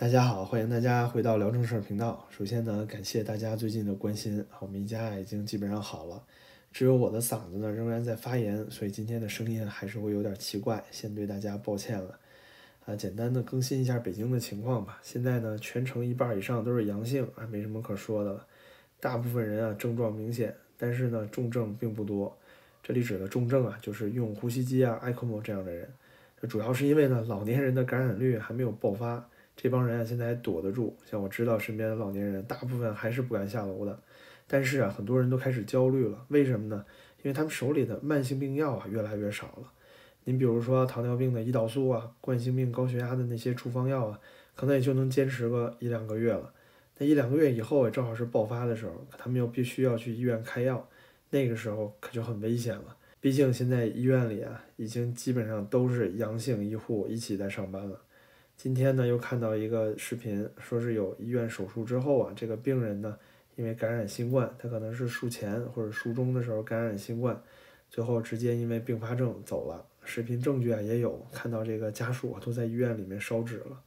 大家好，欢迎大家回到聊正事儿频道。首先呢，感谢大家最近的关心，我们一家已经基本上好了，只有我的嗓子呢仍然在发炎，所以今天的声音还是会有点奇怪，先对大家抱歉了。啊，简单的更新一下北京的情况吧。现在呢，全城一半以上都是阳性，啊，没什么可说的了。大部分人啊症状明显，但是呢重症并不多。这里指的重症啊，就是用呼吸机啊、埃克莫这样的人。主要是因为呢，老年人的感染率还没有爆发。这帮人啊，现在还躲得住。像我知道身边的老年人，大部分还是不敢下楼的。但是啊，很多人都开始焦虑了。为什么呢？因为他们手里的慢性病药啊越来越少了。您比如说糖尿病的胰岛素啊，冠心病、高血压的那些处方药啊，可能也就能坚持个一两个月了。那一两个月以后，也正好是爆发的时候，他们又必须要去医院开药，那个时候可就很危险了。毕竟现在医院里啊，已经基本上都是阳性医护一起在上班了。今天呢，又看到一个视频，说是有医院手术之后啊，这个病人呢，因为感染新冠，他可能是术前或者术中的时候感染新冠，最后直接因为并发症走了。视频证据啊也有，看到这个家属啊都在医院里面烧纸了。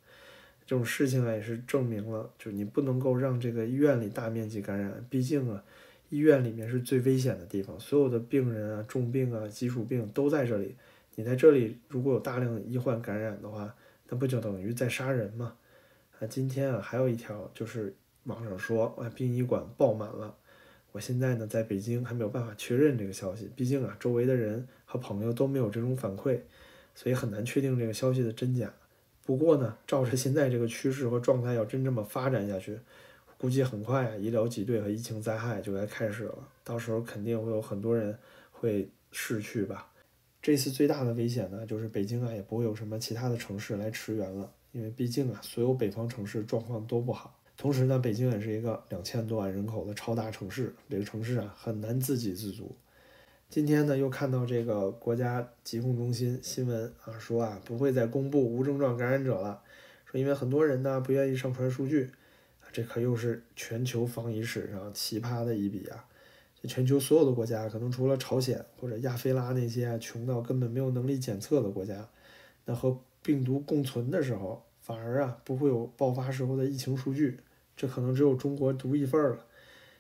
这种事情啊也是证明了，就是你不能够让这个医院里大面积感染，毕竟啊，医院里面是最危险的地方，所有的病人啊、重病啊、基础病都在这里。你在这里如果有大量的医患感染的话，那不就等于在杀人吗？啊，今天啊还有一条就是网上说啊殡仪馆爆满了。我现在呢在北京还没有办法确认这个消息，毕竟啊周围的人和朋友都没有这种反馈，所以很难确定这个消息的真假。不过呢，照着现在这个趋势和状态，要真这么发展下去，估计很快啊医疗挤兑和疫情灾害就该开始了，到时候肯定会有很多人会逝去吧。这次最大的危险呢，就是北京啊，也不会有什么其他的城市来驰援了，因为毕竟啊，所有北方城市状况都不好。同时呢，北京也是一个两千多万人口的超大城市，这个城市啊，很难自给自足。今天呢，又看到这个国家疾控中心新闻啊，说啊，不会再公布无症状感染者了，说因为很多人呢不愿意上传数据，这可又是全球防疫史上奇葩的一笔啊。全球所有的国家，可能除了朝鲜或者亚非拉那些穷到根本没有能力检测的国家，那和病毒共存的时候，反而啊不会有爆发时候的疫情数据，这可能只有中国独一份儿了。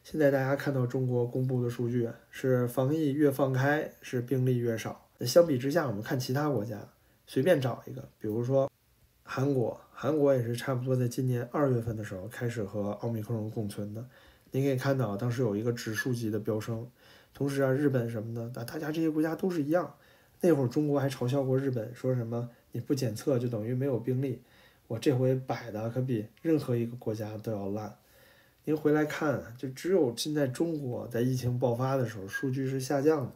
现在大家看到中国公布的数据是防疫越放开，是病例越少。那相比之下，我们看其他国家，随便找一个，比如说韩国，韩国也是差不多在今年二月份的时候开始和奥密克戎共存的。您可以看到，当时有一个指数级的飙升，同时啊，日本什么的，那大家这些国家都是一样。那会儿中国还嘲笑过日本，说什么你不检测就等于没有病例。我这回摆的可比任何一个国家都要烂。您回来看，就只有现在中国在疫情爆发的时候数据是下降的，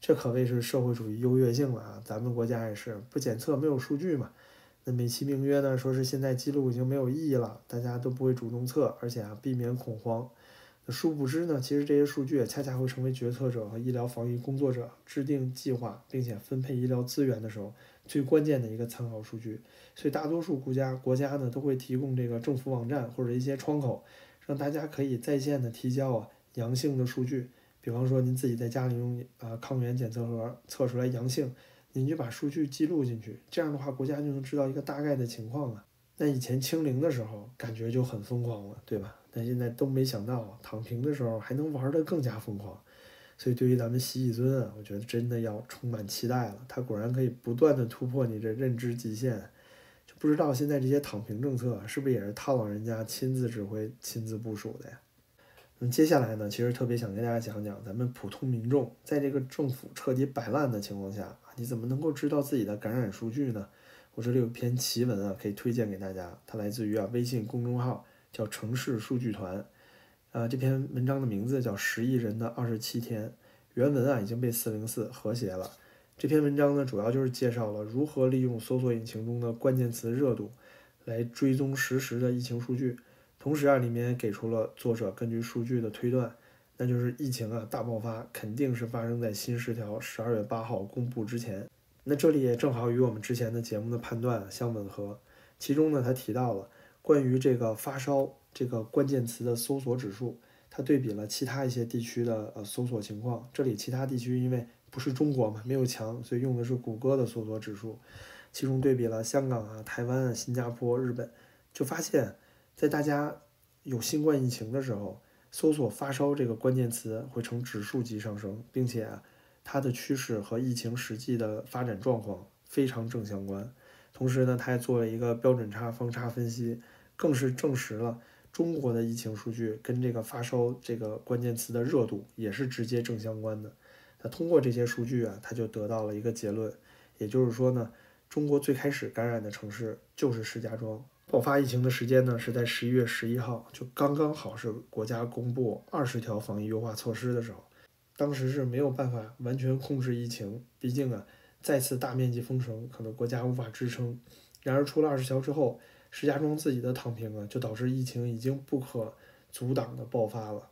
这可谓是社会主义优越性了啊！咱们国家也是不检测没有数据嘛。那美其名曰呢，说是现在记录已经没有意义了，大家都不会主动测，而且啊避免恐慌。殊不知呢，其实这些数据恰恰会成为决策者和医疗防疫工作者制定计划并且分配医疗资源的时候最关键的一个参考数据。所以大多数国家国家呢都会提供这个政府网站或者一些窗口，让大家可以在线的提交啊阳性的数据。比方说您自己在家里用啊抗原检测盒测出来阳性，您就把数据记录进去，这样的话国家就能知道一个大概的情况了。那以前清零的时候感觉就很疯狂了，对吧？但现在都没想到，躺平的时候还能玩得更加疯狂，所以对于咱们习以尊啊，我觉得真的要充满期待了。他果然可以不断的突破你这认知极限，就不知道现在这些躺平政策是不是也是他老人家亲自指挥、亲自部署的呀？那接下来呢，其实特别想跟大家讲讲，咱们普通民众在这个政府彻底摆烂的情况下，你怎么能够知道自己的感染数据呢？我这里有篇奇文啊，可以推荐给大家，它来自于啊微信公众号。叫城市数据团，啊，这篇文章的名字叫《十亿人的二十七天》，原文啊已经被四零四和谐了。这篇文章呢，主要就是介绍了如何利用搜索引擎中的关键词热度，来追踪实时的疫情数据。同时啊，里面给出了作者根据数据的推断，那就是疫情啊大爆发肯定是发生在新十条十二月八号公布之前。那这里也正好与我们之前的节目的判断相吻合。其中呢，他提到了。关于这个发烧这个关键词的搜索指数，它对比了其他一些地区的呃搜索情况。这里其他地区因为不是中国嘛，没有墙，所以用的是谷歌的搜索指数。其中对比了香港啊、台湾啊、新加坡、日本，就发现，在大家有新冠疫情的时候，搜索发烧这个关键词会呈指数级上升，并且它的趋势和疫情实际的发展状况非常正相关。同时呢，他还做了一个标准差方差分析，更是证实了中国的疫情数据跟这个发烧这个关键词的热度也是直接正相关的。那通过这些数据啊，他就得到了一个结论，也就是说呢，中国最开始感染的城市就是石家庄。爆发疫情的时间呢是在十一月十一号，就刚刚好是国家公布二十条防疫优化措施的时候。当时是没有办法完全控制疫情，毕竟啊。再次大面积封城，可能国家无法支撑。然而，出了二十条之后，石家庄自己的躺平啊，就导致疫情已经不可阻挡的爆发了。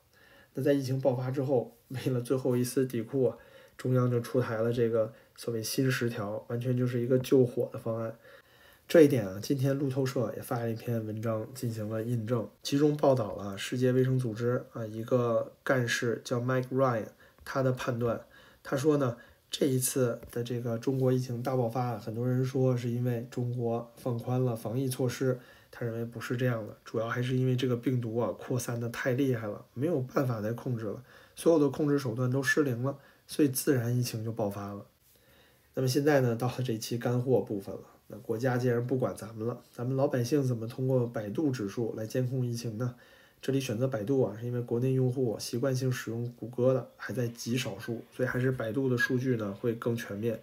那在疫情爆发之后，为了最后一丝底裤啊，中央就出台了这个所谓新十条，完全就是一个救火的方案。这一点啊，今天路透社也发了一篇文章进行了印证，其中报道了世界卫生组织啊一个干事叫 Mike Ryan，他的判断，他说呢。这一次的这个中国疫情大爆发，很多人说是因为中国放宽了防疫措施，他认为不是这样的，主要还是因为这个病毒啊扩散的太厉害了，没有办法再控制了，所有的控制手段都失灵了，所以自然疫情就爆发了。那么现在呢，到了这期干货部分了，那国家既然不管咱们了，咱们老百姓怎么通过百度指数来监控疫情呢？这里选择百度啊，是因为国内用户习惯性使用谷歌的还在极少数，所以还是百度的数据呢会更全面。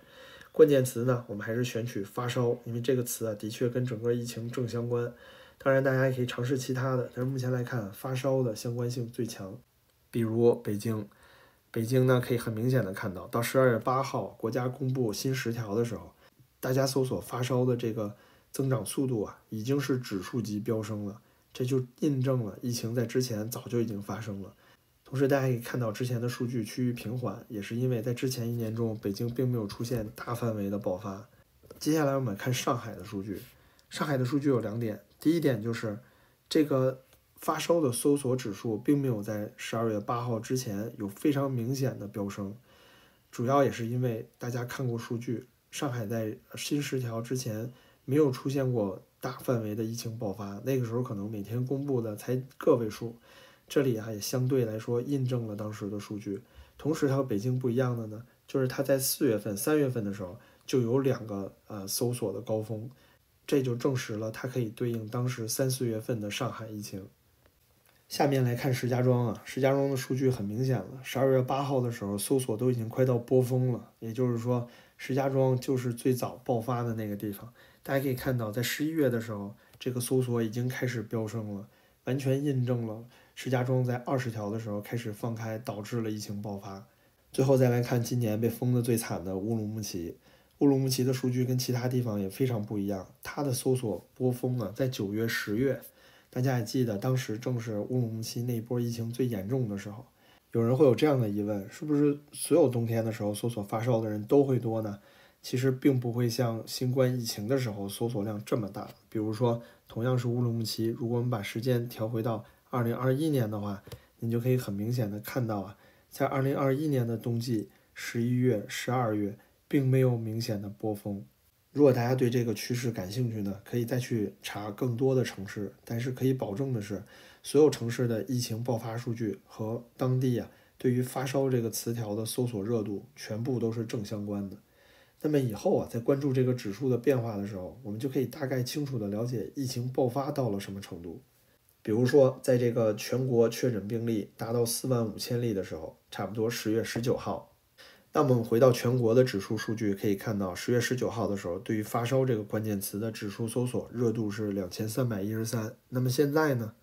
关键词呢，我们还是选取发烧，因为这个词啊的确跟整个疫情正相关。当然，大家也可以尝试其他的，但是目前来看，发烧的相关性最强。比如北京，北京呢可以很明显的看到，到十二月八号国家公布新十条的时候，大家搜索发烧的这个增长速度啊，已经是指数级飙升了。这就印证了疫情在之前早就已经发生了。同时，大家可以看到之前的数据趋于平缓，也是因为在之前一年中，北京并没有出现大范围的爆发。接下来我们看上海的数据。上海的数据有两点，第一点就是这个发烧的搜索指数并没有在十二月八号之前有非常明显的飙升，主要也是因为大家看过数据，上海在新十条之前没有出现过。大范围的疫情爆发，那个时候可能每天公布的才个位数，这里啊也相对来说印证了当时的数据。同时，它和北京不一样的呢，就是它在四月份、三月份的时候就有两个呃搜索的高峰，这就证实了它可以对应当时三四月份的上海疫情。下面来看石家庄啊，石家庄的数据很明显了，十二月八号的时候搜索都已经快到波峰了，也就是说石家庄就是最早爆发的那个地方。大家可以看到，在十一月的时候，这个搜索已经开始飙升了，完全印证了石家庄在二十条的时候开始放开，导致了疫情爆发。最后再来看今年被封的最惨的乌鲁木齐，乌鲁木齐的数据跟其他地方也非常不一样，它的搜索波峰呢在九月、十月，大家也记得，当时正是乌鲁木齐那一波疫情最严重的时候。有人会有这样的疑问：是不是所有冬天的时候搜索发烧的人都会多呢？其实并不会像新冠疫情的时候搜索量这么大。比如说，同样是乌鲁木齐，如果我们把时间调回到二零二一年的话，你就可以很明显的看到啊，在二零二一年的冬季十一月、十二月，并没有明显的波峰。如果大家对这个趋势感兴趣呢，可以再去查更多的城市。但是可以保证的是，所有城市的疫情爆发数据和当地啊对于发烧这个词条的搜索热度，全部都是正相关的。那么以后啊，在关注这个指数的变化的时候，我们就可以大概清楚的了解疫情爆发到了什么程度。比如说，在这个全国确诊病例达到四万五千例的时候，差不多十月十九号。那我们回到全国的指数数据，可以看到十月十九号的时候，对于发烧这个关键词的指数搜索热度是两千三百一十三。那么现在呢，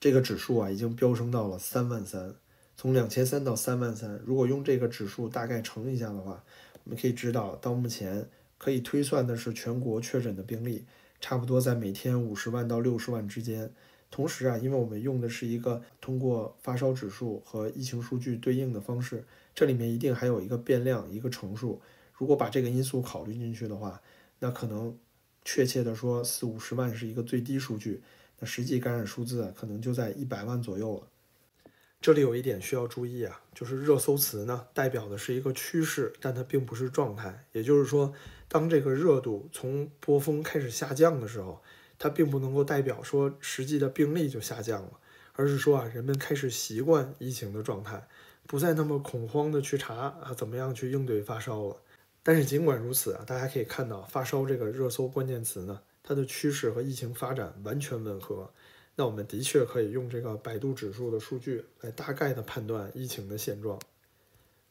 这个指数啊已经飙升到了三万三。从两千三到三万三，如果用这个指数大概乘一下的话。我们可以知道，到目前可以推算的是全国确诊的病例，差不多在每天五十万到六十万之间。同时啊，因为我们用的是一个通过发烧指数和疫情数据对应的方式，这里面一定还有一个变量，一个乘数。如果把这个因素考虑进去的话，那可能确切的说四五十万是一个最低数据，那实际感染数字可能就在一百万左右了。这里有一点需要注意啊，就是热搜词呢代表的是一个趋势，但它并不是状态。也就是说，当这个热度从波峰开始下降的时候，它并不能够代表说实际的病例就下降了，而是说啊，人们开始习惯疫情的状态，不再那么恐慌的去查啊，怎么样去应对发烧了。但是尽管如此啊，大家可以看到发烧这个热搜关键词呢，它的趋势和疫情发展完全吻合。那我们的确可以用这个百度指数的数据来大概的判断疫情的现状。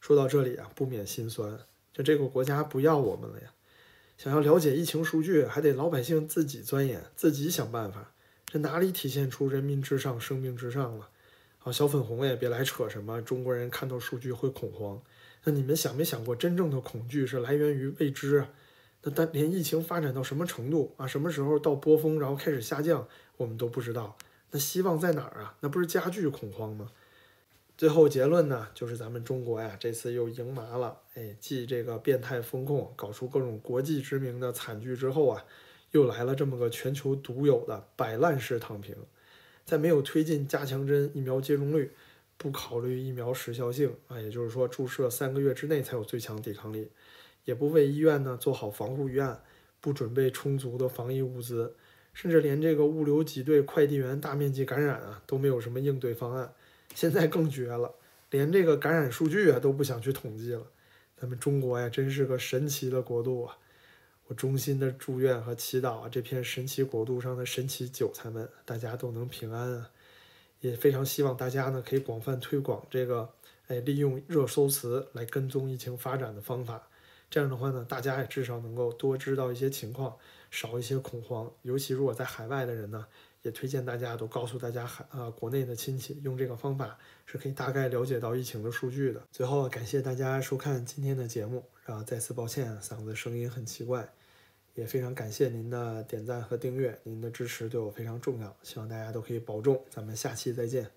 说到这里啊，不免心酸，就这个国家不要我们了呀！想要了解疫情数据，还得老百姓自己钻研，自己想办法。这哪里体现出人民至上、生命至上了？好，小粉红也别来扯什么中国人看到数据会恐慌。那你们想没想过，真正的恐惧是来源于未知？那但连疫情发展到什么程度啊，什么时候到波峰，然后开始下降？我们都不知道，那希望在哪儿啊？那不是加剧恐慌吗？最后结论呢，就是咱们中国呀，这次又赢麻了。哎，继这个变态风控搞出各种国际知名的惨剧之后啊，又来了这么个全球独有的摆烂式躺平，在没有推进加强针疫苗接种率，不考虑疫苗时效性啊，也就是说注射三个月之内才有最强抵抗力，也不为医院呢做好防护预案，不准备充足的防疫物资。甚至连这个物流挤兑、快递员大面积感染啊，都没有什么应对方案。现在更绝了，连这个感染数据啊都不想去统计了。咱们中国呀，真是个神奇的国度啊！我衷心的祝愿和祈祷啊，这片神奇国度上的神奇韭菜们，大家都能平安啊！也非常希望大家呢，可以广泛推广这个，哎，利用热搜词来跟踪疫情发展的方法。这样的话呢，大家也至少能够多知道一些情况。少一些恐慌，尤其如果在海外的人呢，也推荐大家都告诉大家海啊国内的亲戚用这个方法是可以大概了解到疫情的数据的。最后感谢大家收看今天的节目，然后再次抱歉嗓子声音很奇怪，也非常感谢您的点赞和订阅，您的支持对我非常重要，希望大家都可以保重，咱们下期再见。